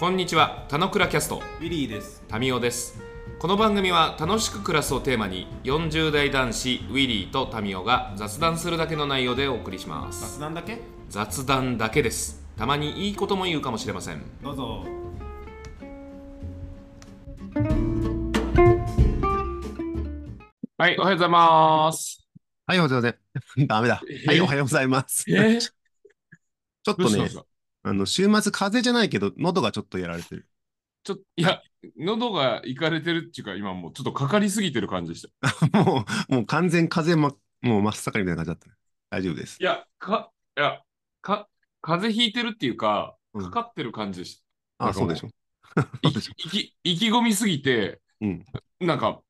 こんにちは、田野倉キャスト、ウィリーです。タミオです。この番組は楽しく暮らすをテーマに、40代男子ウィリーとタミオが雑談するだけの内容でお送りします。雑談だけ？雑談だけです。たまにいいことも言うかもしれません。どうぞ。はい、おはようございます。はい、おはようございます。ダメだ。はい、おはようございます。え？ちょっとねどうしたんです、か？あの、週末風邪じゃないけど、喉がちょっとやられてる。ちょっと、いや、喉がいかれてるっていうか、今もうちょっとかかりすぎてる感じでした。もう、もう完全風邪ま、もう真っ盛りみたいな感じだった。大丈夫ですい。や、か、いや、か、風邪ひいてるっていうか、うんかかってる感じでした。あ、そうでしょ。いきいき意気込みすぎて、うん。なんか、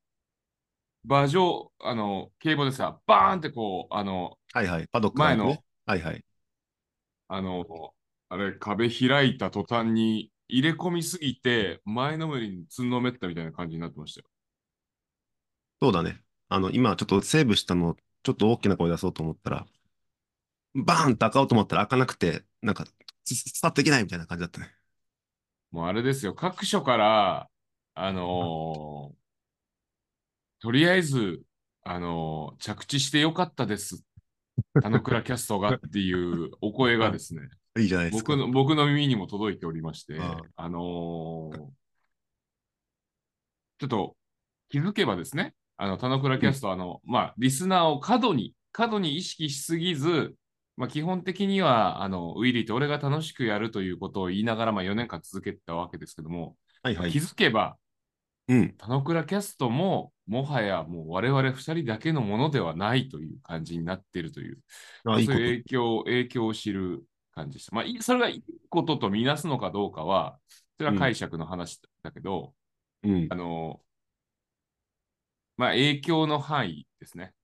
馬上、あの、競馬でさ、バーンってこう、あの、はいはい。パドック前のね。はいはい。あの、あれ、壁開いた途端に入れ込みすぎて、前のめりにつんのめったみたいな感じになってましたよ。そうだね。あの、今ちょっとセーブしたの、ちょっと大きな声出そうと思ったら、バーンと開かおうと思ったら開かなくて、なんか、つ伝わっていけないみたいな感じだったね。もうあれですよ、各所から、あのーとりあえず、あのー着地してよかったです。田野倉キャストがっていうお声がですね、いいじゃないですか。僕の僕の耳にも届いておりまして、ああのーちょっと気づけばですね、あの、田野倉キャスト、あの、まあ、リスナーを過度に、過度に意識しすぎず、まあ、基本的には、あの、ウィリーと俺が楽しくやるということを言いながら、まあ、4年間続けてたわけですけども、はいはい気。づけば、うん。田野倉キャストも、もはやもう我々2人だけのものではないという感じになっているという、そういう影響影響を知る感じでした。まあ、いそれがいいこととみなすのかどうかは、それは解釈の話だけど、うんあ。の、まあ、影響の範囲ですね。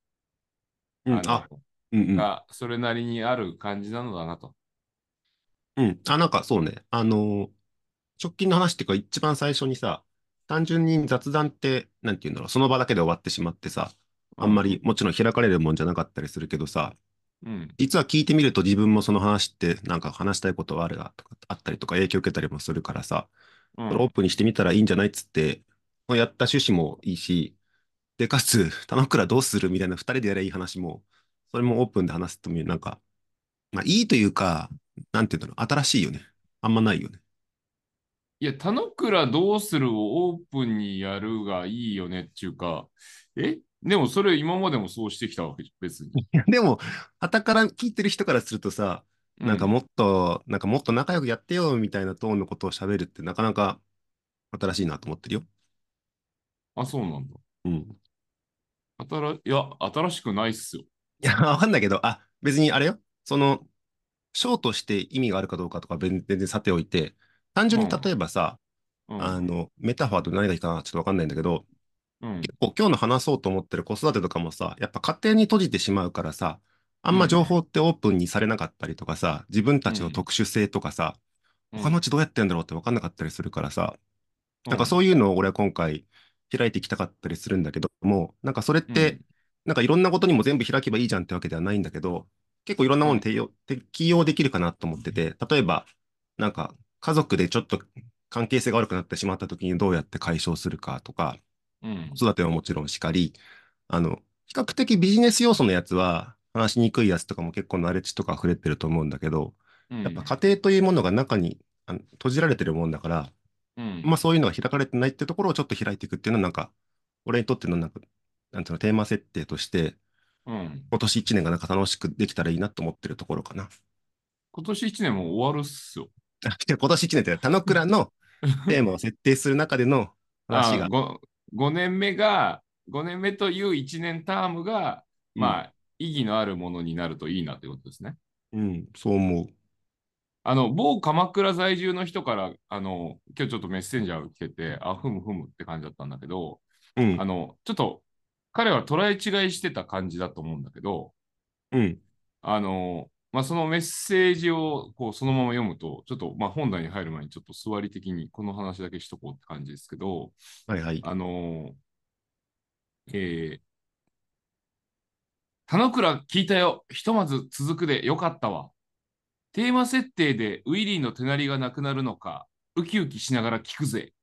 うん。あ、うんうん。がそれなりにある感じなのだなと。うん。あ、なんかそうね。あのー直近の話っていうか、一番最初にさ、単純に雑談って、なんていうんだろう、その場だけで終わってしまってさ、あんまりもちろん開かれるもんじゃなかったりするけどさ、うん。実は聞いてみると自分もその話ってなんか話したいことはあるなとか、あったりとか影響受けたりもするからさ、うんオープンにしてみたらいいんじゃないっつって、やった趣旨もいいし、で、かつ、田之倉どうする？みたいな二人でやればいい話も、それもオープンで話すとも、なんか、まあいいというか、なんていうんだろう、新しいよね。あんまないよね。いや、田之倉どうするをオープンにやるがいいよねっていうか、え？でもそれ今までもそうしてきたわけじゃん、別に。でも、傍から聞いてる人からするとさ、なんかもっと、なんかもっと仲良くやってよみたいなトーンのことを喋るってなかなか新しいなと思ってるよ。あ、そうなんだ。うん。新いや、新しくないっすよ。いや、わかんないけど、あ、別にあれよ。その、ショーとして意味があるかどうかとか全全然さておいて、単純にうん例えばさ、うん。あの、メタファーと何がいいかなちょっとわかんないんだけど、うん、結構今日の話そうと思ってる子育てとかもさ、やっぱ家庭に閉じてしまうからさ、あんま情報ってオープンにされなかったりとかさ、自分たちの特殊性とかさ、うん。他のうちどうやってんだろうって分かんなかったりするからさ、うなんかそういうのを俺は今回開いていきたかったりするんだけども、なんかそれって、なんかいろんなことにも全部開けばいいじゃんってわけではないんだけど、結構いろんなものに適用できるかなと思ってて、例えば、なんか家族でちょっと関係性が悪くなってしまった時にどうやって解消するかとか、うん。子育てはもちろんしかり、あの、比較的ビジネス要素のやつは話しにくいやつとかも結構ナレッジとか溢れてると思うんだけど、うん。やっぱ家庭というものが中にあの閉じられてるもんだから、うん。まあそういうのが開かれてないってところをちょっと開いていくっていうのはなんか、俺にとってのなんか、なんていうの、テーマ設定として、うん。今年1年がなんか楽しくできたらいいなと思ってるところかな。今年1年も終わるっすよ。で今年1年って田之倉の テーマを設定する中での話が。あ、5, 5年目が、5年目という1年タームが、まあ、意義のあるものになるといいなということですね。うん、そう思う。あの、某鎌倉在住の人から、あの、今日ちょっとメッセンジャーが来てて、あ、ふむふむって感じだったんだけど、うんあ、の、ちょっと、彼は捉え違いしてた感じだと思うんだけど、うん、あの、まあ、そのメッセージをこうそのまま読むと、ちょっと、まあ、本題に入る前にちょっと座り的にこの話だけしとこうって感じですけど、はいはい。あのえー、田之倉聞いたよ。ひとまず続くでよかったわ。テーマ設定でウィリーの手なりがなくなるのか。ウキウキしながら聞くぜ。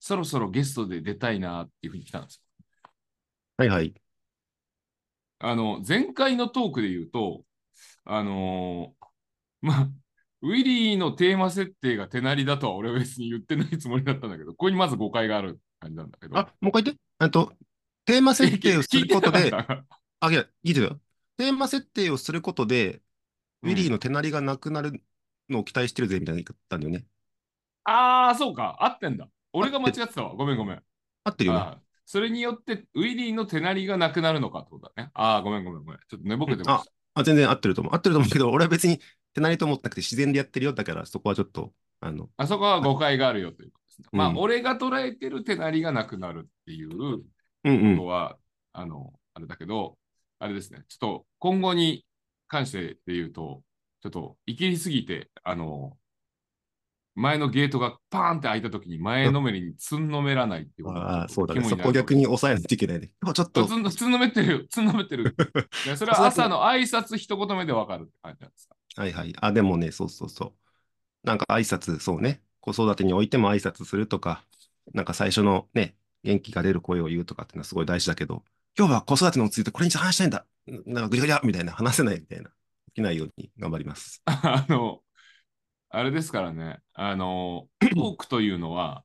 そろそろゲストで出たいなっていうふうに来たんですよ。はいはい。あの、前回のトークで言うと、あのーまあ、ウィリーのテーマ設定が手なりだとは俺は別に言ってないつもりだったんだけど、ここにまず誤解がある感じなんだけど。あ、もう一回言って。えっと、テーマ設定をすることであ、いや、いいですよ。テーマ設定をすることで、ウィリーうんの手なりがなくなるのを期待してるぜ、みたいな言ったんだよね。ああ、そうか。合ってんだ。俺が間違ってたわ。ごめんごめん。合ってるよね。それによって、ウィリーの手なりがなくなるのかってことだね。ああ、ごめんごめんごめん。ちょっと寝ぼけてました。あ、全然合ってると思う。合ってると思うけど、俺は別に手なりと思ってなくて自然でやってるよ。だからそこはちょっと、あの、あそこは誤解があるよということですね。まあ、うん俺が捉えてる手なりがなくなるっていううんうこんと。は、あの、あれだけど、あれですね。ちょっと今後に関してで言うと、ちょっと生きりすぎて、あの、前のゲートがパーンって開いたときに前のめりにつんのめらないっていうことああ、そうだね。そこ逆に抑えないといけないね。ちょっとつ、ん つんのめってるよ。つんのめってる。それは朝の挨拶一言目でわかるって感じなんですか。はいはい。あ、でもね、そうそうそう。なんか挨拶、そうね。子育てにおいても挨拶するとか、なんか最初のね、元気が出る声を言うとかっていうのはすごい大事だけど、今日は子育てについてこれに話したいんだ。なんかぐりゃぐりゃみたいな、話せないみたいな。起きないように頑張ります。あの、あれですからね、あの、トークというのは、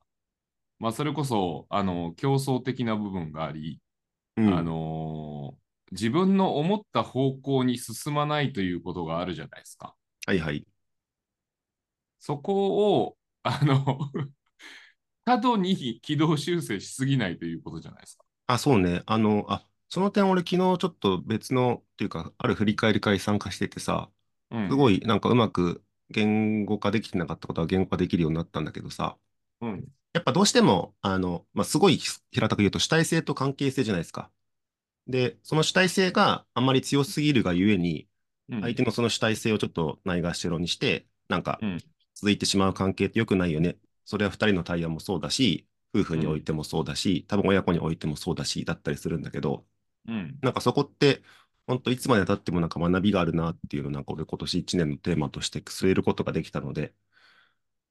まあ、それこそ、あの、競争的な部分があり、うん。あの、自分の思った方向に進まないということがあるじゃないですか。はいはい。そこを、あの、過度に軌道修正しすぎないということじゃないですか。あ、そうね。あの、あ、その点俺昨日ちょっと別の、っていうか、ある振り返り会参加しててさ、うん。すごいなんかうまく言語化できてなかったことは言語化できるようになったんだけどさ、うん。やっぱどうしても、あの、まあ、すごい平たく言うと主体性と関係性じゃないですか。で、その主体性があんまり強すぎるがゆえに、うん相手のその主体性をちょっとないがしろにして、なんかうん続いてしまう関係って良くないよね。それは二人の対話もそうだし、夫婦においてもそうだし、多分親子においてもそうだし、だったりするんだけど、うん。なんかそこって、本当いつまで経ってもなんか学びがあるなっていうのをなんか俺今年1年のテーマとして据えることができたので、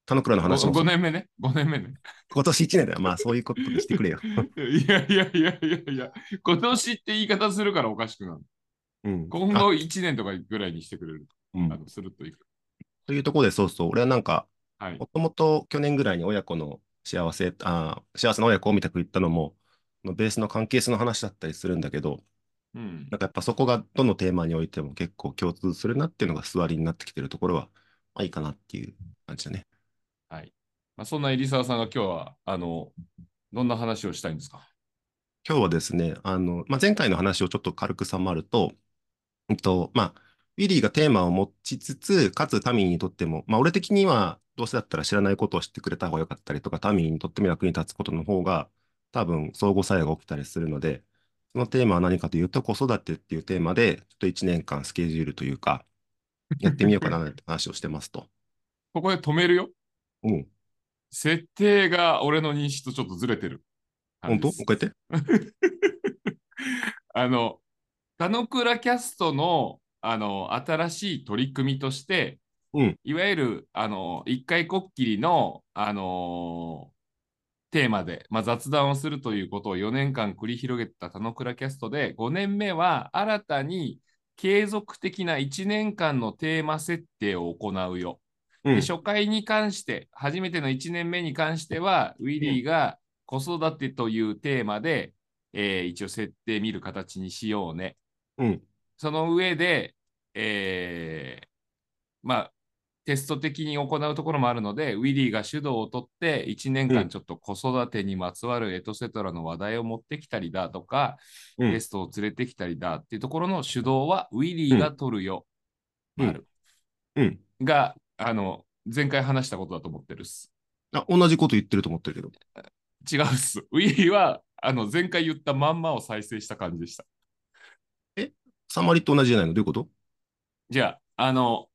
田之倉の話も5年目ね？5年目ね？今年1年だよ。まあそういうことにしてくれよ。いやいやいやいやいや、今年って言い方するからおかしくなる。うん。今後1年とかぐらいにしてくれる。うんあのするといいか。というところで、そうそう、俺はなんか、はいも。ともと去年ぐらいに親子の幸せ、あー幸せな親子をみたく言ったのも、のベースの関係性の話だったりするんだけど、うんなんかやっぱそこがどのテーマにおいても結構共通するなっていうのが座りになってきてるところは、まあいいかなっていう感じだね。はい。まあ、そんな入澤さんが今日は、あの、どんな話をしたいんですか？今日はですね、あの、まあ、前回の話をちょっと軽くさまると、うんと、まあ、ウィリーがテーマを持ちつつ、かつタミーにとっても、まあ、俺的にはどうせだったら知らないことを知ってくれた方が良かったりとか、タミーにとっても役に立つことの方が、多分相互作用が起きたりするので、そのテーマは何かというと、子育てっていうテーマで、ちょっと1年間スケジュールというか、やってみようかなって話をしてますと。ここで止めるよ。うん。設定が俺の認識とちょっとずれてる。本当？もう一回言って。あの、田之倉キャストの、あの、新しい取り組みとして、うんいわゆる、あの、一回こっきりの、あのテーマで、まあ、雑談をするということを4年間繰り広げた田之倉キャストで、5年目は新たに継続的な1年間のテーマ設定を行うよ。うんで初回に関して、初めての1年目に関しては、ウィリーが子育てというテーマで、えー一応設定見る形にしようね。うん。その上で、えーまあ、テスト的に行うところもあるので、ウィリーが主導を取って、1年うん間ちょっと子育てにまつわるエトセトラの話題を持ってきたりだとか、うんゲストを連れてきたりだっていうところの主導はウィリーが取るよ。うん丸うん。が、あの、前回話したことだと思ってるっす。あ、同じこと言ってると思ってるけど。違うっす。ウィリーは、あの、前回言ったまんまを再生した感じでした。サマリと同じじゃないの？どういうこと？じゃあ、あの、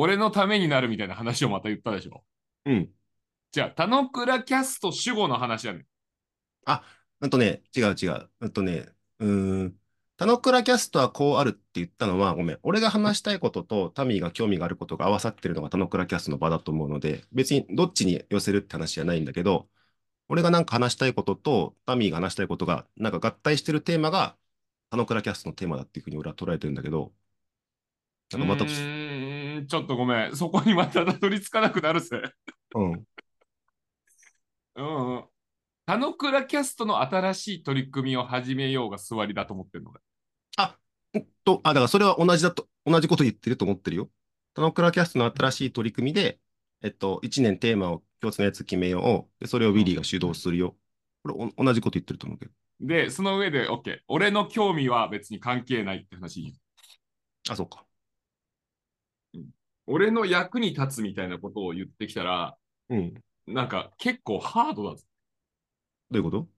俺のためになるみたいな話をまた言ったでしょ？うん。じゃあ、田之倉キャスト主語の話やねん。うんとね、違う違う。うんとね、うーん。田野倉キャストはこうあるって言ったのは、ごめん。俺が話したいこととタミーが興味があることが合わさってるのが田野倉キャストの場だと思うので、別にどっちに寄せるって話じゃないんだけど、俺がなんか話したいこととタミーが話したいことが、なんか合体してるテーマが田野倉キャストのテーマだっていうふうに俺は捉えてるんだけど、なんかまた、ちょっとごめん。そこにまたたどり着かなくなるぜ。うん。うんうん。田野倉キャストの新しい取り組みを始めようが座りだと思ってるので。あ、んと、あ、だからそれは同じだと、同じこと言ってると思ってるよ。田野倉キャストの新しい取り組みで、えっと、1年テーマを共通のやつ決めよう。で、それをウィリーが主導するよ。これお同じこと言ってると思うけど。で、その上で、OK。俺の興味は別に関係ないって話。あ、そうか。俺の役に立つみたいなことを言ってきたら、うん。なんか結構ハードだぞ。どういうこ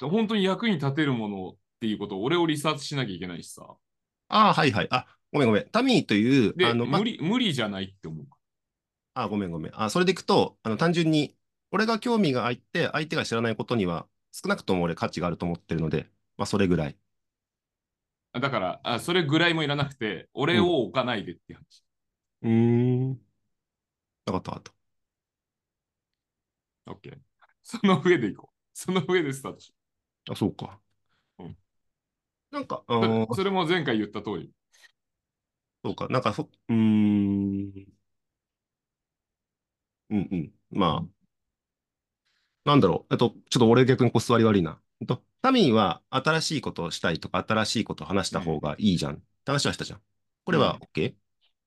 と？本当に役に立てるものっていうことを俺をリサーチしなきゃいけないしさ。ああ、はいはい。あ、ごめんごめん。タミーという、で、あの、ま無理、無理じゃないって思う。あ、ごめんごめん。あ、それでいくと、あの、単純に、俺が興味があって、相手が知らないことには、少なくとも俺価値があると思ってるので、まあ、それぐらい。だから、あそれぐらいもいらなくて、俺を置かないでって話。うーん。わかったわかっ OK。その上でいこう。その上でスタート。あ、そうか。うんなんか、そそれも前回言った通り。そうか。なんかそ、うーん。うんうん。まあ、なんだろう。えっと、ちょっと俺逆にこすわり悪いな。えっと、タミーは新しいことをしたいとか、新しいことを話した方がいいじゃん。って話はしたじゃん。これは OK?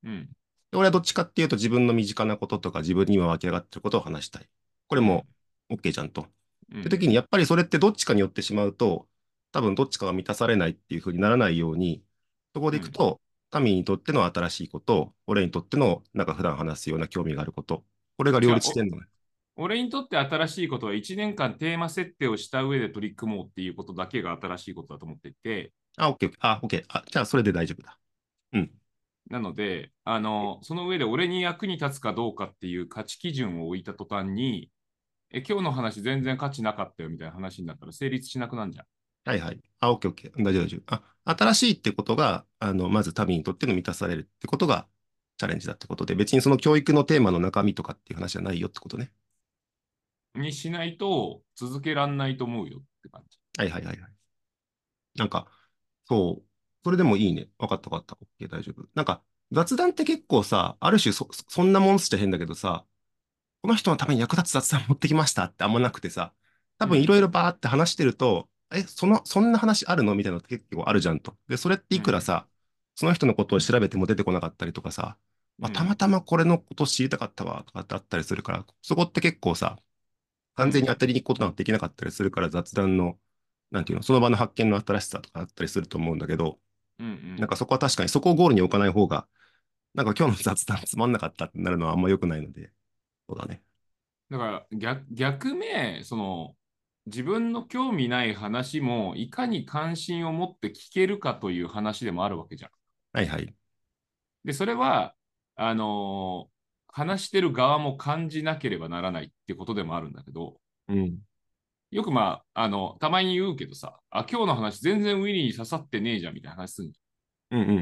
うん。で俺はどっちかっていうと自分の身近なこととか自分に今湧き上がってることを話したい。これも OK じゃんと。うんって時にやっぱりそれってどっちかによってしまうと、多分どっちかが満たされないっていう風にならないように、そこでいくと、タミーにとっての新しいこと、俺にとってのなんか普段話すような興味があること、これが両立してんのね。俺にとって新しいことは1年間テーマ設定をした上で取り組もうっていうことだけが新しいことだと思っていて、あ、OK、あ、OK。あ、じゃあそれで大丈夫だ。うん。なので、あの、その上で俺に役に立つかどうかっていう価値基準を置いた途端に、え、今日の話全然価値なかったよみたいな話になったら成立しなくなるじゃん。はいはい。あ、OK、OK。大丈夫、大丈夫。あ、新しいってことが、あの、まずタミーにとっての満たされるってことがチャレンジだってことで、別にその教育のテーマの中身とかっていう話じゃないよってことね。にしないと続けらんないと思うよって感じ。はいはいはいはい。なんか、そう。それでもいいね。わかったわかった。OK、大丈夫。なんか、雑談って結構さ、ある種そ、そんなもんっつっちゃ変だけどさ、この人のために役立つ雑談持ってきましたってあんまなくてさ、多分いろいろバーって話してると、え、その、そんな話あるの？みたいなのって結構あるじゃんと。で、それっていくらさ、その人のことを調べても出てこなかったりとかさ、まあ、たまたまこれのこと知りたかったわとかってあったりするから、そこって結構さ、完全に当たりに行くことなんてできなかったりするから雑談の、なんていうの、その場の発見の新しさとかあったりすると思うんだけど、うんうん。なんかそこは確かにそこをゴールに置かない方が、なんか今日の雑談つまんなかったってなるのはあんま良くないので、そうだね。だから逆逆目、その自分の興味ない話もいかに関心を持って聞けるかという話でもあるわけじゃん。はいはい。で、それは、あのー話してる側も感じなければならないってことでもあるんだけど、うん。よくまあ、あの、たまに言うけどさ、あ、今日の話全然ウィリーに刺さってねえじゃんみたいな話するんじうんうん。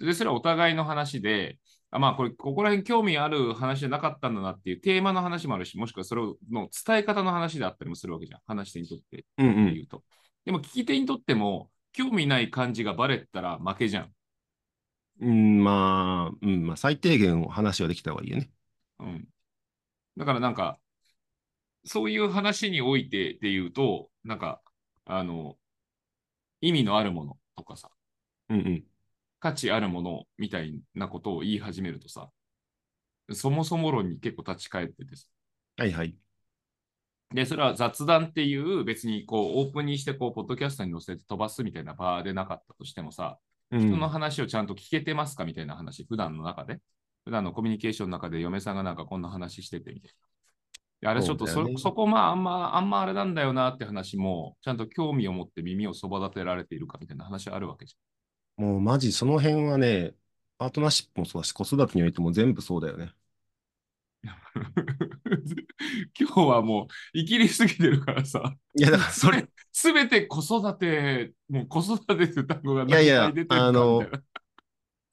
ゃん。で、それはお互いの話で、あまあ、これ、ここら辺興味ある話じゃなかったんだなっていうテーマの話もあるし、もしくはそれの伝え方の話であったりもするわけじゃん。話し手にとって。うんうん。言うと。でも聞き手にとっても、興味ない感じがバレたら負けじゃん。うん、まあ、うん、まあ、最低限話はできた方がいいよね。うん。だからなんか、そういう話においてで言うと、なんか、あの、意味のあるものとかさ、うんうん。価値あるものみたいなことを言い始めるとさ、そもそも論に結構立ち返っててさはいはい。で、それは雑談っていう別にこうオープンにしてこうポッドキャストに載せて飛ばすみたいな場でなかったとしてもさ、うん人の話をちゃんと聞けてますかみたいな話、普段の中で、普段のコミュニケーションの中で嫁さんがなんかこんな話しててみたいな。であれちょっとそ,、そねそこまああんまあんまあれなんだよなって話も、ちゃんと興味を持って耳をそば立てられているかみたいな話あるわけじもうマジその辺はね、パートナーシップもそうだし、子育てにおいても全部そうだよね。今日はもう、生きりすぎてるからさ、いや、だからそれ、すべて子育て、もう子育てって単語がいやいや。あの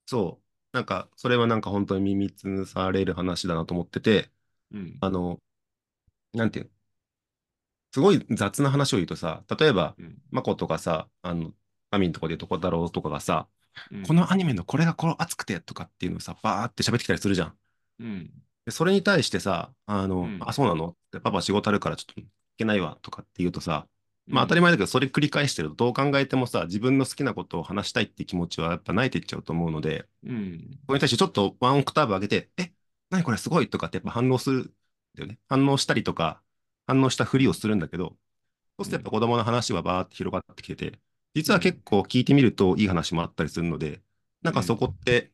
そう。なんか、それはなんか本当に耳つされる話だなと思ってて、うん。あの、なんていうの？すごい雑な話を言うとさ、例えば、うんマコとかさ、あの、アミンとかでとこ太郎とかがさ、うんこのアニメのこれがこう熱くてとかっていうのをさ、バーって喋ってきたりするじゃん。うん。でそれに対してさ、あの、うんあ、そうなの？ってパパ仕事あるからちょっと行けないわとかって言うとさ、まあ当たり前。前だけど、それ繰り返してるとどう考えてもさ、自分の好きなことを話したいって気持ちはやっぱ泣いていっちゃうと思うので、うん。これに対してちょっとワンオクターブ上げて、え、何これすごい？とかってやっぱ反応するんだよね。反応したりとか、反応したふりをするんだけど、そうするとやっぱ子供の話はバーって広がってきてて、実は結構聞いてみるといい話もあったりするので、なんかそこって、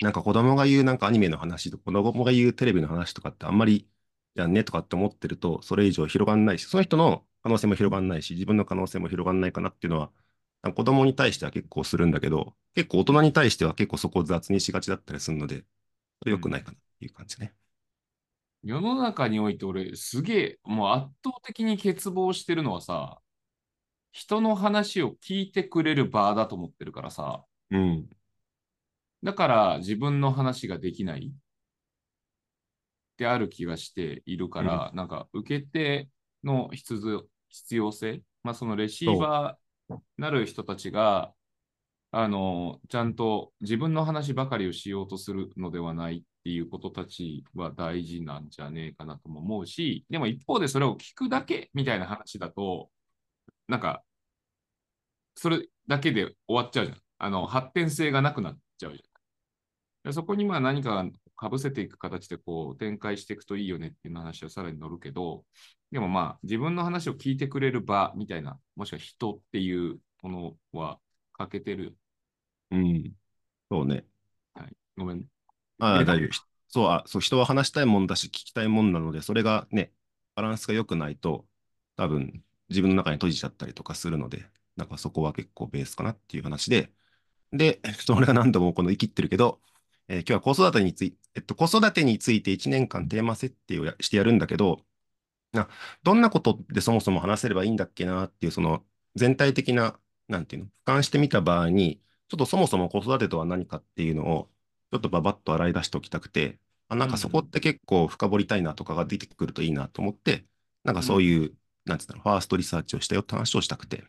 なんか子供が言うなんかアニメの話と子供が言うテレビの話とかってあんまりやんねとかって思ってると、それ以上広がんないし、その人の可能性も広がんないし、自分の可能性も広がんないかなっていうのは、子供に対しては結構するんだけど、結構大人に対しては結構そこを雑にしがちだったりするので、良くないかなっていう感じね。世の中において俺、すげえ、もう圧倒的に欠乏してるのはさ、人の話を聞いてくれる場だと思ってるからさ、うん。だから自分の話ができないである気がしているから、なんか受け手の必要必要性、まあそのレシーバーなる人たちが、あの、ちゃんと自分の話ばかりをしようとするのではないっていうことたちは大事なんじゃねえかなとも思うし、でも一方でそれを聞くだけみたいな話だと、なんか、それだけで終わっちゃうじゃん。あの、発展性がなくなっちゃうじゃん。でそこにまあ何かかぶせていく形でこう展開していくといいよねっていう話はさらに乗るけど、でもまあ自分の話を聞いてくれる場みたいな、もしくは人っていうものは欠けてる。うん。そうね。はい、ごめん。ああ、大丈夫。そう、あ、そう、人は話したいもんだし、聞きたいもんなので、それがね、バランスが良くないと、多分、自分の中に閉じちゃったりとかするので、なんかそこは結構ベースかなっていう話で、で、ちょっと俺が何度もこの生きってるけど、えー今日は子育てについて、えっと、子育てについて1年間テーマ設定をやしてやるんだけど、などんなことでそもそも話せればいいんだっけなっていう、その全体的な、なんていうの、俯瞰してみた場合に、ちょっとそもそも子育てとは何かっていうのを、ちょっとばばっと洗い出しておきたくて、あ、なんかそこって結構深掘りたいなとかが出てくるといいなと思って、なんかそういう、なんつうんだろう、ファーストリサーチをしたよって話をしたくて、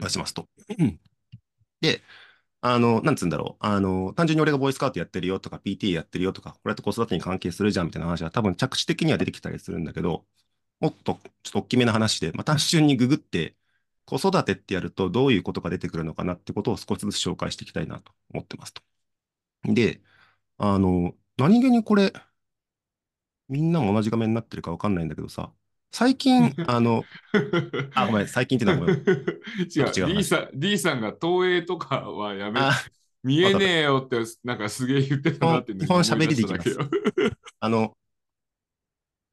出しますと。で、あの、なんつうんだろう。あの、単純に俺がボイスカウトやってるよとか、PT やってるよとか、これと子育てに関係するじゃんみたいな話は多分着地的には出てきたりするんだけど、もっとちょっと大きめな話で、まあ、単純にググって、子育てってやるとどういうことが出てくるのかなってことを少しずつ紹介していきたいなと思ってますと。で、あの、何気にこれ、みんなも同じ画面になってるかわかんないんだけどさ、最近、あの、あ、ごめん、最近っていうのはごめん。違う D さん、D さんが東映とかはやめあ、見えねえよって、なんかすげえ言ってたなって基本今思い出しただけ基本よ。あの、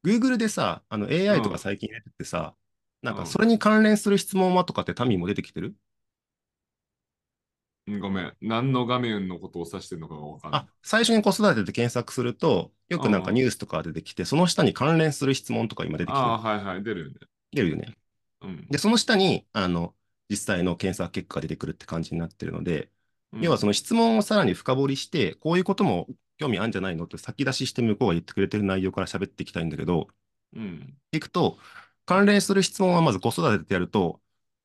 Google でさ、あの AI とうん。か最近出ててさ、なんうん。かそれに関連する質問はとかってタミーも出てきてる？うんごめん。何の画面のことを指してるのかがわかんないあ。、最初に子育てで検索すると、よくなんかうんニュースとか出てきて、その下に関連する質問とか今出てきてああ、はいはい、出るよね。出るよね。うん。で、その下に、あの、実際の検索結果が出てくるって感じになってるので、要はその、の質問をさらに深掘りして、こういうことも興味あるんじゃないのって先出しして向こうが言ってくれてる内容から喋っていきたいんだけど、うん。いくと、関連する質問はまず子育てってやると、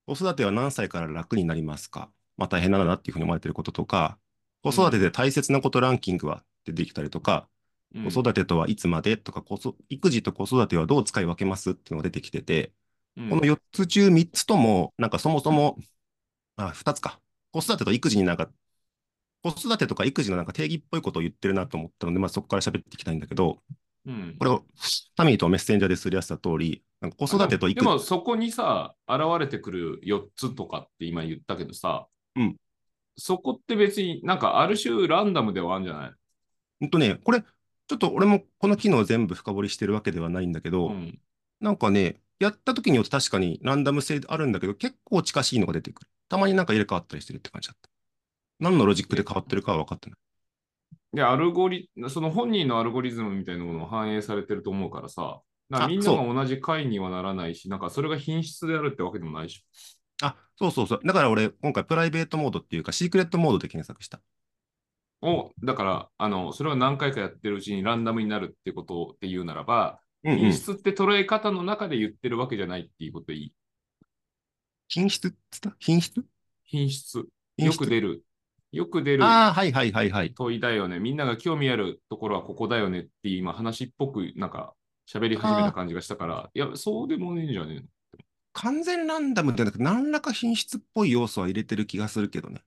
子育ては何歳から楽になりますか？まあ大変なんだなっていうふうに思われてることとか、子育てで大切なことランキングは出てきたりとか、うん。子育てとはいつまでとか、子育育児と子育てはどう使い分けますっていうのが出てきてて、うん。この4つ中3つとも、なんかそもそも、あ、2つか。子育てと育児になんか、子育てとか育児のなんか定義っぽいことを言ってるなと思ったので、まあそこから喋っていきたいんだけど、うん。これをタミーとメッセンジャーですり合わせた通り、なんか子育てと育児でもそこにさ、現れてくる4つとかって今言ったけどさ、うんそこって別になんかある種ランダムではあるんじゃない？ほんとね、これ、ちょっと俺もこの機能を全部深掘りしてるわけではないんだけど、うん。なんかね、やった時によって確かにランダム性あるんだけど、結構近しいのが出てくる。たまになんか入れ替わったりしてるって感じだった。何のロジックで変わってるかは分かってない。で、アルゴリ、その本人のアルゴリズムみたいなものを反映されてると思うからさ、だからあみんなが同じ回にはならないし、なんかそれが品質であるってわけでもないし。あ、そうそうそう。だから俺、今回プライベートモードっていうか、シークレットモードで検索した。を、だから、あの、それを何回かやってるうちにランダムになるってことって言うならば、うんうん品質って捉え方の中で言ってるわけじゃないっていうことでいい。品質っつった？品質？品質。品質？よく出る。よく出るああ、はいはいはいはい。問いだよね。みんなが興味あるところはここだよねって今話っぽくなんか喋り始めた感じがしたから、いや、そうでもねえんじゃねえの？完全ランダムってなく何らか品質っぽい要素は入れてる気がするけどね。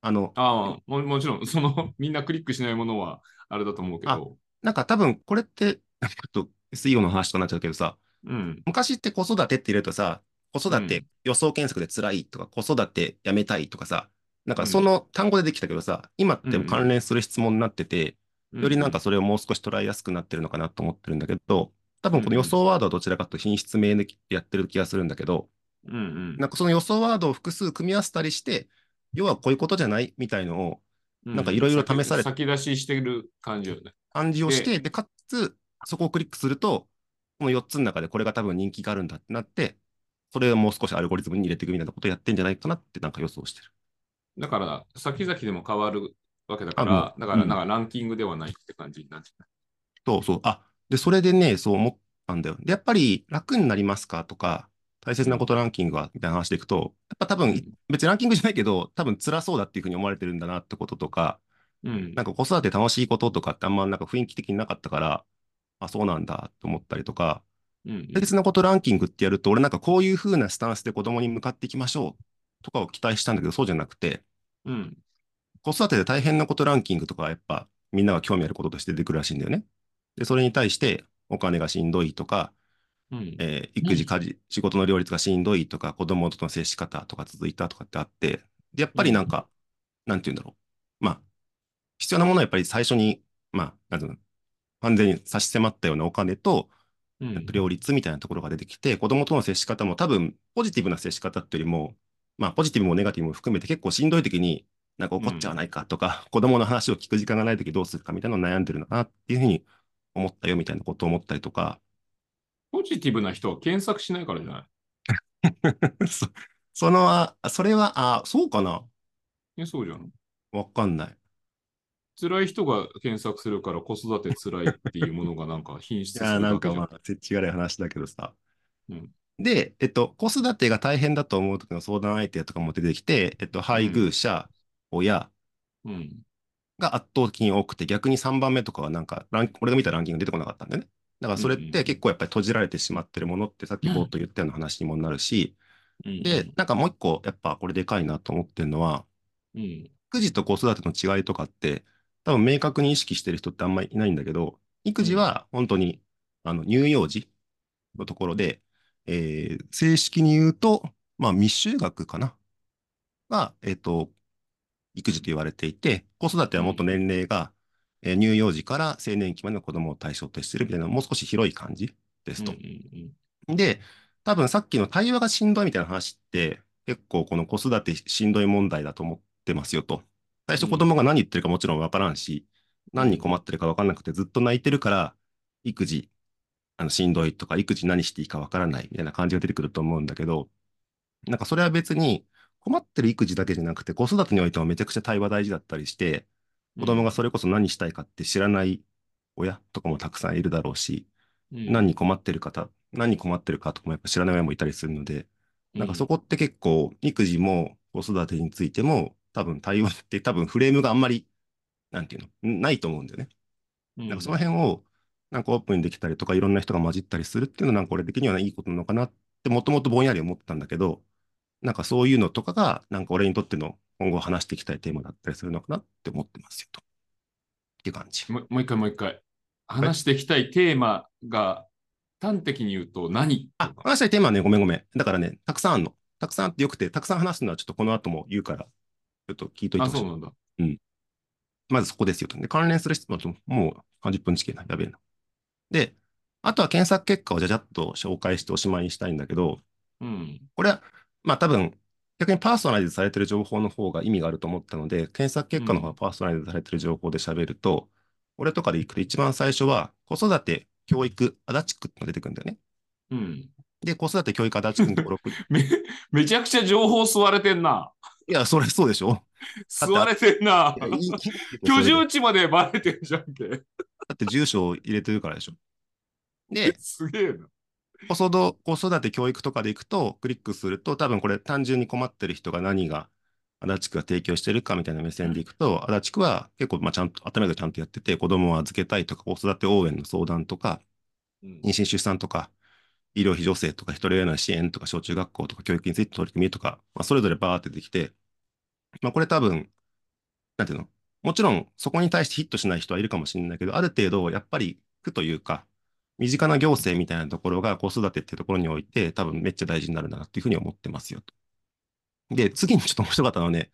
あの、ああも、もちろん、その、みんなクリックしないものはあれだと思うけど、なんか多分これって、ちょっと SEO の話とかなっちゃうけどさ、うん、昔って子育てって入れるとさ、子育てうん。予想検索で辛いとか、子育てやめたいとかさ、なんうんかその単語でできたけどさ、今って関連する質問になってて、よりなんかそれをもう少し捉えやすくなってるのかなと思ってるんだけど、多分この予想ワードはどちらかというと品質名でやってる気がするんだけど、うんうん、なんかその予想ワードを複数組み合わせたりして、要はこういうことじゃないみたいのをうなんかいろいろ試されて先先出ししてる感じよね。暗示をして、で、かつ、そこをクリックすると、この4つの中でこれが多分人気があるんだってなって、それをもう少しアルゴリズムに入れていくみたいなことをやってんじゃないかなってなんか予想してる。だから、先々でも変わるわけだかあら、だから、なんかランキングではないって感じになってた。そうそう。あ、で、それでね、そう思ったんだよ。で、やっぱり楽になりますか？とか、大切なことランキングは？みたいな話でいくと、やっぱ多分、うん別にランキングじゃないけど、多分辛そうだっていうふうに思われてるんだなってこととか、うん。なんか子育て楽しいこととかってあんまなんか雰囲気的になかったから、あ、そうなんだと思ったりとか、うん大切なことランキングってやると、俺なんかこういう風なスタンスで子供に向かっていきましょうとかを期待したんだけど、そうじゃなくて、うん。子育てで大変なことランキングとかはやっぱみんなが興味あることとして出てくるらしいんだよね。で、それに対してお金がしんどいとか、うん。えー育児、家事、仕事の両立がしんどいとか、子供との接し方とか続いたとかってあって、で、やっぱりなんか、なんて言うんだろう。まあ、必要なものはやっぱり最初に、まあ、なんていうの、完全に差し迫ったようなお金と、うん両立みたいなところが出てきて、子供との接し方も多分、ポジティブな接し方っていうよりも、まあ、ポジティブもネガティブも含めて結構しんどい時に、なんか怒っちゃわないかとか、子供の話を聞く時間がない時どうするかみたいなのを悩んでるのかなっていうふうに思ったよみたいなことを思ったりとか、ポジティブな人は検索しないからじゃない？そその、あそれは、あ、そうかな？え、そうじゃん。わかんない。辛い人が検索するから子育て辛いっていうものがなんか品質すいや、るだけじゃんなんかまあ、せちがらい話だけどさ。うんで、えっと、子育てが大変だと思う時の相談相手とかも出てきて、えっと、配偶者、親うん。が圧倒的に多くて、逆に3番目とかはなんかラン、俺が見たランキング出てこなかったんだよね。だからそれって結構やっぱり閉じられてしまってるものってさっき冒頭言ったような話にもなるし、うんで、なんかもう一個やっぱこれでかいなと思ってるのは、うん。育児と子育ての違いとかって、多分明確に意識してる人ってあんまりいないんだけど、育児は本当に、あの、乳幼児のところで、えー正式に言うと、まあ、未就学かなが、えっ、と、育児と言われていて、子育てはもっと年齢が、えー乳幼児から青年期までの子供を対象としているみたいな、もう少し広い感じですと。で、多分さっきの対話がしんどいみたいな話って、結構この子育てしんどい問題だと思ってますよと。最初子供が何言ってるかもちろんわからんし、何に困ってるかわからなくてずっと泣いてるから、育児、あの、しんどいとか、育児何していいかわからないみたいな感じが出てくると思うんだけど、なんかそれは別に困ってる育児だけじゃなくて、子育てにおいてもめちゃくちゃ対話大事だったりして、子供がそれこそ何したいかって知らない親とかもたくさんいるだろうし、うん。何に困ってる方、何に困ってるかとかもやっぱ知らない親もいたりするので、なんかそこって結構、育児も子育てについても、多分対話って多分フレームがあんまり、なんていうの、ないと思うんだよね。うん。なんかその辺を、なんかオープンにできたりとか、いろんな人が混じったりするっていうのは、なんかこれ的にはいいことなのかなって、もともとぼんやり思ったんだけど、なんかそういうのとかが、なんか俺にとっての今後話していきたいテーマだったりするのかなって思ってますよと。っていう感じ。もうもう一回もう一回。話していきたいテーマが端的に言うと何あ、話したいテーマはね、ごめんごめん。だからね、たくさんあるの。たくさんあってよくて、たくさん話すのはちょっとこの後も言うから、ちょっと聞いといてあ、ほしい。そうなんだ。まずそこですよと。で、関連する質問と、もう30分近いな。やべえな。で、あとは検索結果をじゃじゃっと紹介しておしまいにしたいんだけど、うん。これは、まあ多分、逆にパーソナライズされてる情報の方が意味があると思ったので、検索結果の方うん。がパーソナライズされてる情報で喋ると、俺とかで行くと一番最初は、子育て、教育、足立区ってのが出てくるんだよね。うん。で、子育て、教育、足立区に登録。め、めちゃくちゃ情報吸われてんな。いや、それそうでしょだ吸われてんな。居。住地までバレてんじゃんけ。だって住所を入れてるからでしょ。で、すげえな。子育て、教育とかで行くと、クリックすると、多分これ単純に困ってる人が何が足立区が提供してるかみたいな目線でいくと、足立区は結構、まあ、ちゃんと、頭がちゃんとやってて、子供を預けたいとか、子育て応援の相談とか、うん。妊娠出産とか、医療費助成とか、一人親の支援とか、小中学校とか、教育について取り組みとか、まあ、それぞれバーって出てきて、まあ、これ多分、なんていうのもちろん、そこに対してヒットしない人はいるかもしれないけど、ある程度、やっぱり区というか、身近な行政みたいなところが子育てっていうところにおいて、多分めっちゃ大事になるんだなっていうふうに思ってますよと。で、次にちょっと面白かったのはね、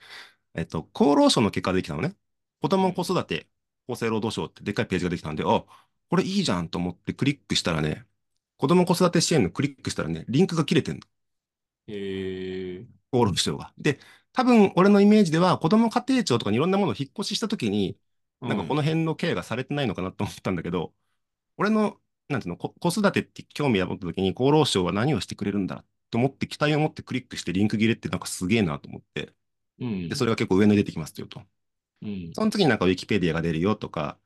えっと、厚労省の結果ができたのね。子供子育て、厚生労働省ってでっかいページができたんで、あ、これいいじゃんと思ってクリックしたらね、子供子育て支援のクリックしたらね、リンクが切れてんの。えー、厚労省が。で、多分俺のイメージでは、子供家庭庁とかにいろんなものを引っ越ししたときに、なんかこの辺のケアがされてないのかなと思ったんだけど、俺の、なんていうの、こ子育てって興味を持ったときに、厚労省は何をしてくれるんだと思って、期待を持ってクリックしてリンク切れってなんかすげえなと思って、うん。で、それが結構上に出てきますよと。うん。その次になんかウィキペディアが出るよとか、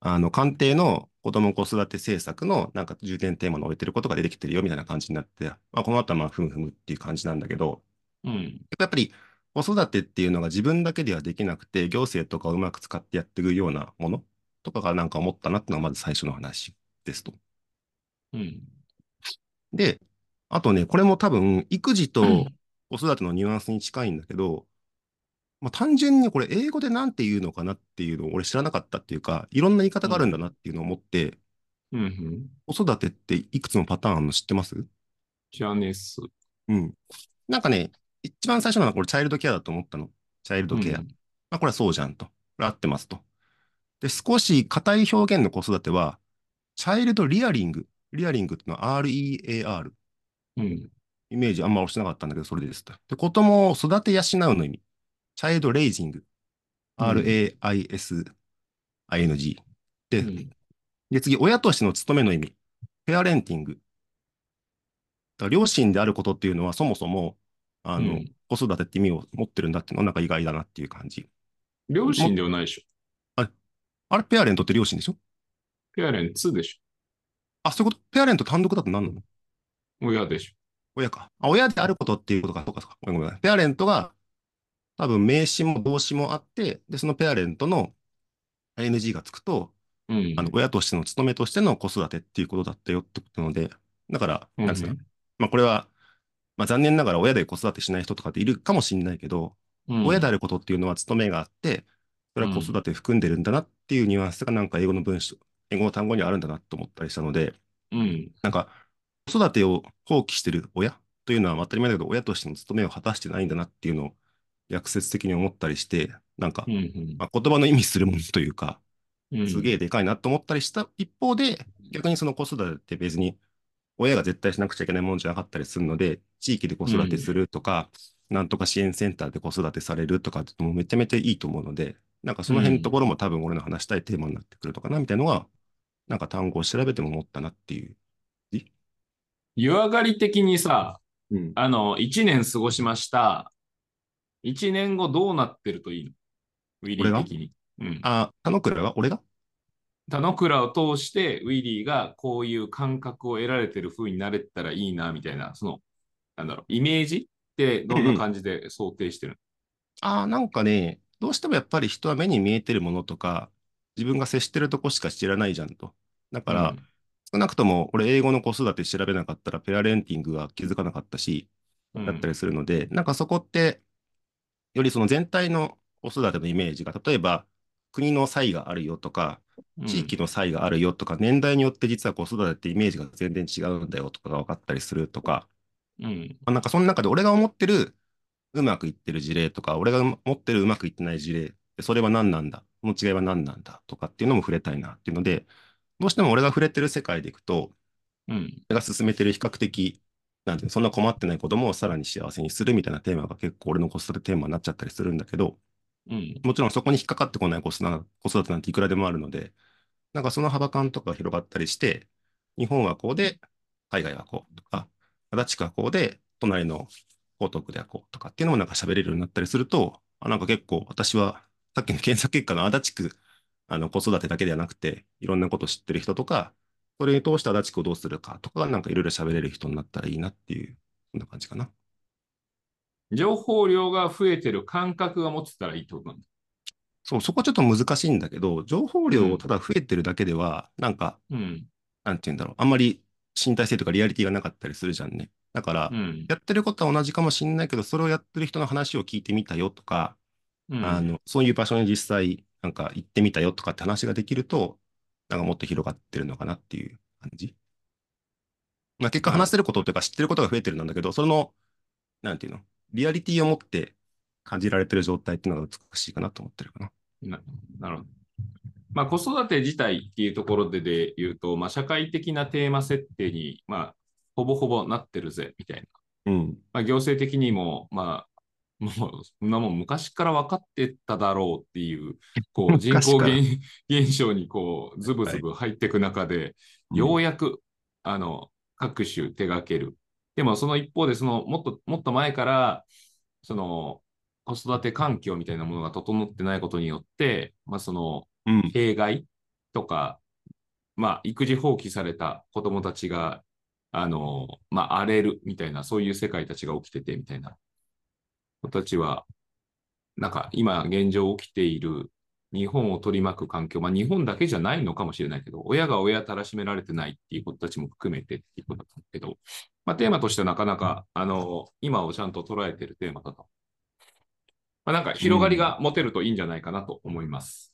あの、官邸の子供子育て政策のなんか重点テーマに置いてることが出てきてるよみたいな感じになって、まあ、この後はまあ、ふむふむっていう感じなんだけど、うん。やっぱり子育てっていうのが自分だけではできなくて、行政とかをうまく使ってやっていくようなものとかがなんか思ったなっていうのがまず最初の話ですと。うん。で、あとね、これも多分、育児とうん子育てのニュアンスに近いんだけど、まあ、単純にこれ英語でなんて言うのかなっていうのを俺知らなかったっていうか、いろんな言い方があるんだなっていうのを思って、うん。子育てっていくつもパターンあるの知ってます？じゃあねっす。うん。なんかね、一番最初のはこれチャイルドケアだと思ったの。チャイルドケア。うんまあ、これはそうじゃんと。これ合ってますと。で、少し硬い表現の子育ては、チャイルドリアリング。リアリングっていうのは REAR。うん。イメージあんま押してなかったんだけど、それですと。で、子供を育て養うの意味。チャイルドレイジング。うん RAISING。で、うんで、次、親としての務めの意味。ペアレンティング。だ両親であることっていうのは、そもそも、あの、うん子育てって意味を持ってるんだっていうのは、なんか意外だなっていう感じ。両親ではないでしょ。あれ、ペアレントって両親でしょ？ペアレンツでしあ、そういうこと？ペアレント単独だと何なの？ょ。親でしょ。親か。あ、親であることっていうことか。そうか、そうか。ごめんごめん。ペアレントが、多分名詞も動詞もあって、で、そのペアレントの ING がつくと、うん。あの、親としての務めとしての子育てっていうことだったよってことなので、だから、うんなんですか？まあ、これは、まあ、残念ながら親で子育てしない人とかっているかもしれないけど、うん親であることっていうのは務めがあって、それは子育てを含んでるんだなっていうニュアンスがなんか英語の文章、英語の単語にあるんだなと思ったりしたので、うん。なんか、子育てを放棄してる親というのは当たり前だけど、親としての務めを果たしてないんだなっていうのを逆説的に思ったりして、なんかう、ん。まあ、言葉の意味するものというか、うん。すげえでかいなと思ったりした一方で、逆にその子育てって別に親が絶対しなくちゃいけないものじゃなかったりするので、地域で子育てするとか、なんとか支援センターで子育てされるとかってもうめちゃめちゃいいと思うので、なんかその辺のところも多分俺の話したいテーマになってくるのかなみたいなのは、なんか単語を調べても思ったなっていう。湯上がり的にさ、うん。あの、1年過ごしました。1年後どうなってるといいの？ウィリー的に。うん。あ、田之倉が？俺が？田之倉を通して、ウィリーがこういう感覚を得られてる風になれたらいいな、みたいな、その、なんだろう、イメージ？ってどんな感じで想定してるああ、なんかね、どうしてもやっぱり人は目に見えてるものとか、自分が接してるとこしか知らないじゃんと。だかのら、少なくとも俺英語の子育て調べなかったらペアレンティングは気づかなかったし、うんだったりするので、なんかそこって、よりその全体の子育てのイメージが、例えば国の差異があるよとか、うん地域の差異があるよとか、年代によって実は子育てってイメージが全然違うんだよとかが分かったりするとか、うん。まあなんかその中で俺が思ってるうまくいってる事例とか、俺が持ってるうまくいってない事例、それは何なんだこの違いは何なんだとかっていうのも触れたいなっていうので、どうしても俺が触れてる世界でいくと、うん。俺が進めてる比較的なんていうのそんな困ってない子供をさらに幸せにするみたいなテーマが結構俺の子育てテーマになっちゃったりするんだけど、うん。もちろんそこに引っかかってこない子育子育てなんていくらでもあるので、なんかその幅感とか広がったりして、日本はこうで、海外はこうとか、足立区はこうで、隣の江東区ではこうとかっていうのもなんか喋れるようになったりすると、あなんか結構私はさっきの検索結果の足立区、あの子育てだけではなくて、いろんなこと知ってる人とか、それに通して足立区をどうするかとかがなんかいろいろ喋れる人になったらいいなっていう、そんな感じかな。情報量が増えてる感覚が持ってたらいいってことなんだ。そう、そこはちょっと難しいんだけど、情報量をただ増えてるだけでは、なんか、うん。なんて言うんだろう、あんまり身体性とかリアリティがなかったりするじゃんね。だから、うん。やってることは同じかもしれないけど、それをやってる人の話を聞いてみたよとか、うんあの、そういう場所に実際、なんか行ってみたよとかって話ができると、なんかもっと広がってるのかなっていう感じ。まあ、結果話せることというか知ってることが増えてるんだけど、その、なんていうの、リアリティを持って感じられてる状態っていうのが美しいかなと思ってるかな。ななるほど。まあ、子育て自体っていうところでで言うと、まあ、社会的なテーマ設定に、まあ、ほぼほぼなってるぜ、みたいな。うん。まあ、行政的にも、まあ、もう、そんなもん昔から分かってただろうっていう、こう、人口減減少に、こう、ズブズブ入っていく中で、ようやく、あの、各種手掛ける。でも、その一方で、その、もっと、もっと前から、その、子育て環境みたいなものが整ってないことによって、まあ、その、うん。弊害とか、まあ、育児放棄された子供たちが、あの、まあ、荒れるみたいな、そういう世界たちが起きててみたいな子たちは、なんか今現状起きている日本を取り巻く環境、まあ、日本だけじゃないのかもしれないけど、親が親たらしめられてないっていう子たちも含めてっていうことだけど、まあ、テーマとしてはなかなか、あの、今をちゃんと捉えてるテーマだと。まあ、なんか広がりが持てるといいんじゃないかなと思います。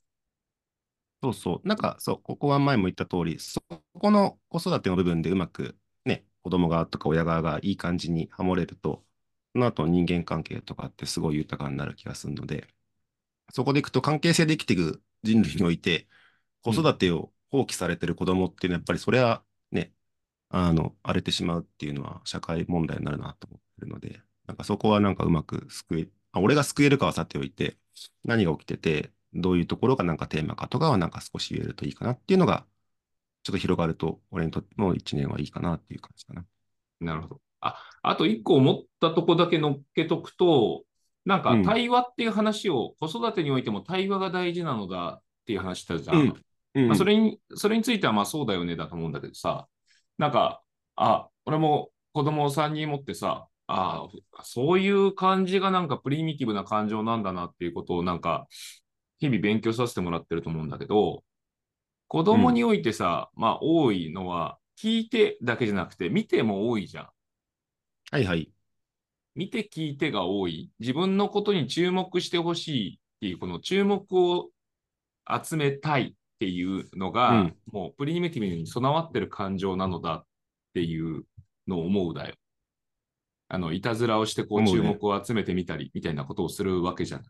そうそう。なんか、そう、ここは前も言った通り、そこの子育ての部分でうまくね、子供側とか親側がいい感じにハモれると、その後人間関係とかってすごい豊かになる気がするので、そこでいくと関係性で生きていく人類において、子育てを放棄されてる子供っていうのは、やっぱりそれはね、あの、荒れてしまうっていうのは社会問題になるなと思ってるので、なんかそこはなんかうまく救え、あ俺が救えるかはさておいて、何が起きてて、どういうところがなんかテーマかとかはなんか少し言えるといいかなっていうのが、ちょっと広がると、俺にとっても一年はいいかなっていう感じかな。なるほど。あ、あと一個思ったとこだけ乗っけとくと、なんかうん対話っていう話を、子育てにおいても対話が大事なのだっていう話したじゃん。うんうんまあ、それに、それについてはまあそうだよねだと思うんだけどさ、なんか、あ、俺も子供を3人持ってさ、あそういう感じがなんかプリミティブな感情なんだなっていうことをなんか、日々勉強させてもらってると思うんだけど、子供においてさ、まあ多いのは、聞いてだけじゃなくて、見ても多いじゃん。はいはい。見て聞いてが多い。自分のことに注目してほしいっていう、この注目を集めたいっていうのが、うんもうプリミティブに備わってる感情なのだっていうのを思うだよ。あの、いたずらをしてこう注目を集めてみたりみたいなことをするわけじゃない。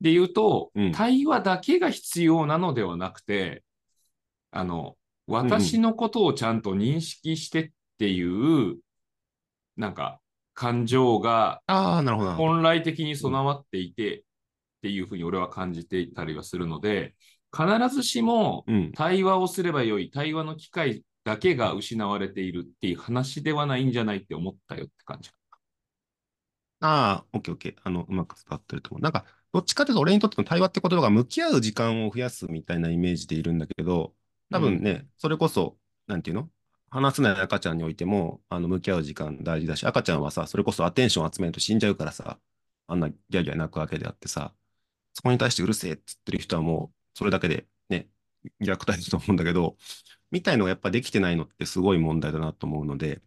で言うと、うん対話だけが必要なのではなくて、あの、私のことをちゃんと認識してっていう、なんか、感情が。本来的に備わっていてっていうふうに俺は感じていたりはするので、必ずしもうん。対話をすればよい、対話の機会だけが失われているっていう話ではないんじゃないって思ったよって感じ。ああ、オッケーオッケー。あの、うまく伝わってると思う。なんか、どっちかというと俺にとっての対話って言葉が向き合う時間を増やすみたいなイメージでいるんだけど、多分ね、それこそ、なんていうの？話せない赤ちゃんにおいても、あの、向き合う時間大事だし、赤ちゃんはさ、それこそアテンション集めると死んじゃうからさ、あんなギャギャ泣くわけであってさ、そこに対してうるせえっつってる人はもう、それだけでね、虐待だと思うんだけど、みたいのがやっぱできてないのってすごい問題だなと思うので、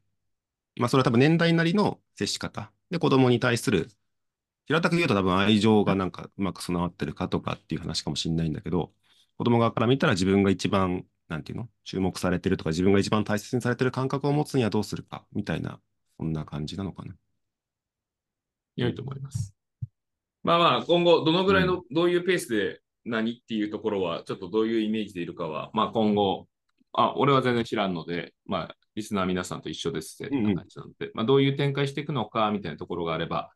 まあそれは多分年代なりの接し方。で子供に対する平たく言うと多分愛情がなんかうまく備わってるかとかっていう話かもしれないんだけど、子供側から見たら自分が一番、なんていうの？注目されてるとか自分が一番大切にされてる感覚を持つにはどうするかみたいな、そんな感じなのかな。良いと思います。まあまあ、今後、どのぐらいの、どういうペースで何っていうところは、ちょっとどういうイメージでいるかは、まあ今後、あ、俺は全然知らんので、まあ、リスナー皆さんと一緒ですってうんうん感じなので、まあ、どういう展開していくのかみたいなところがあれば、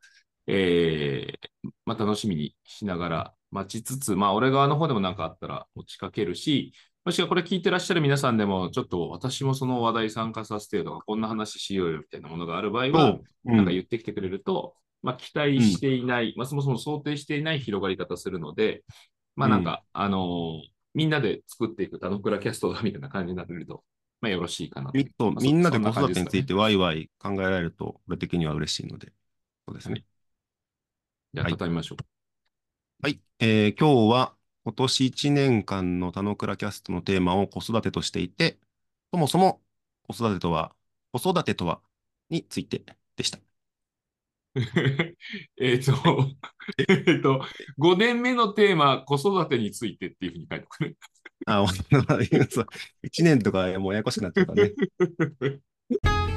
えーまあ、楽しみにしながら待ちつつ、まあ、俺側の方でも何かあったら持ちかけるし、もしくはこれ聞いてらっしゃる皆さんでも、ちょっと私もその話題参加させてよとか、こんな話しようよみたいなものがある場合は、なんか言ってきてくれると、まあ、期待していない、まあ、そもそも想定していない広がり方するので、まあなんか、あのーみんなで作っていく田之倉キャストだみたいな感じになると、まあよろしいかなとみとみんなで子育てについてワイワイ考えられると、俺的には嬉しいので。そうですね。じゃあ、はい畳みましょう。はい。えー今日は今年1年間の田之倉キャストのテーマを子育てとしていて、そもそも子育てとは、子育てとはについてでした。えっと、えっと、5年目のテーマ、子育てについてっていうふうに書いておくね。あ、そう1年とかもうややこしくなっちゃうからね。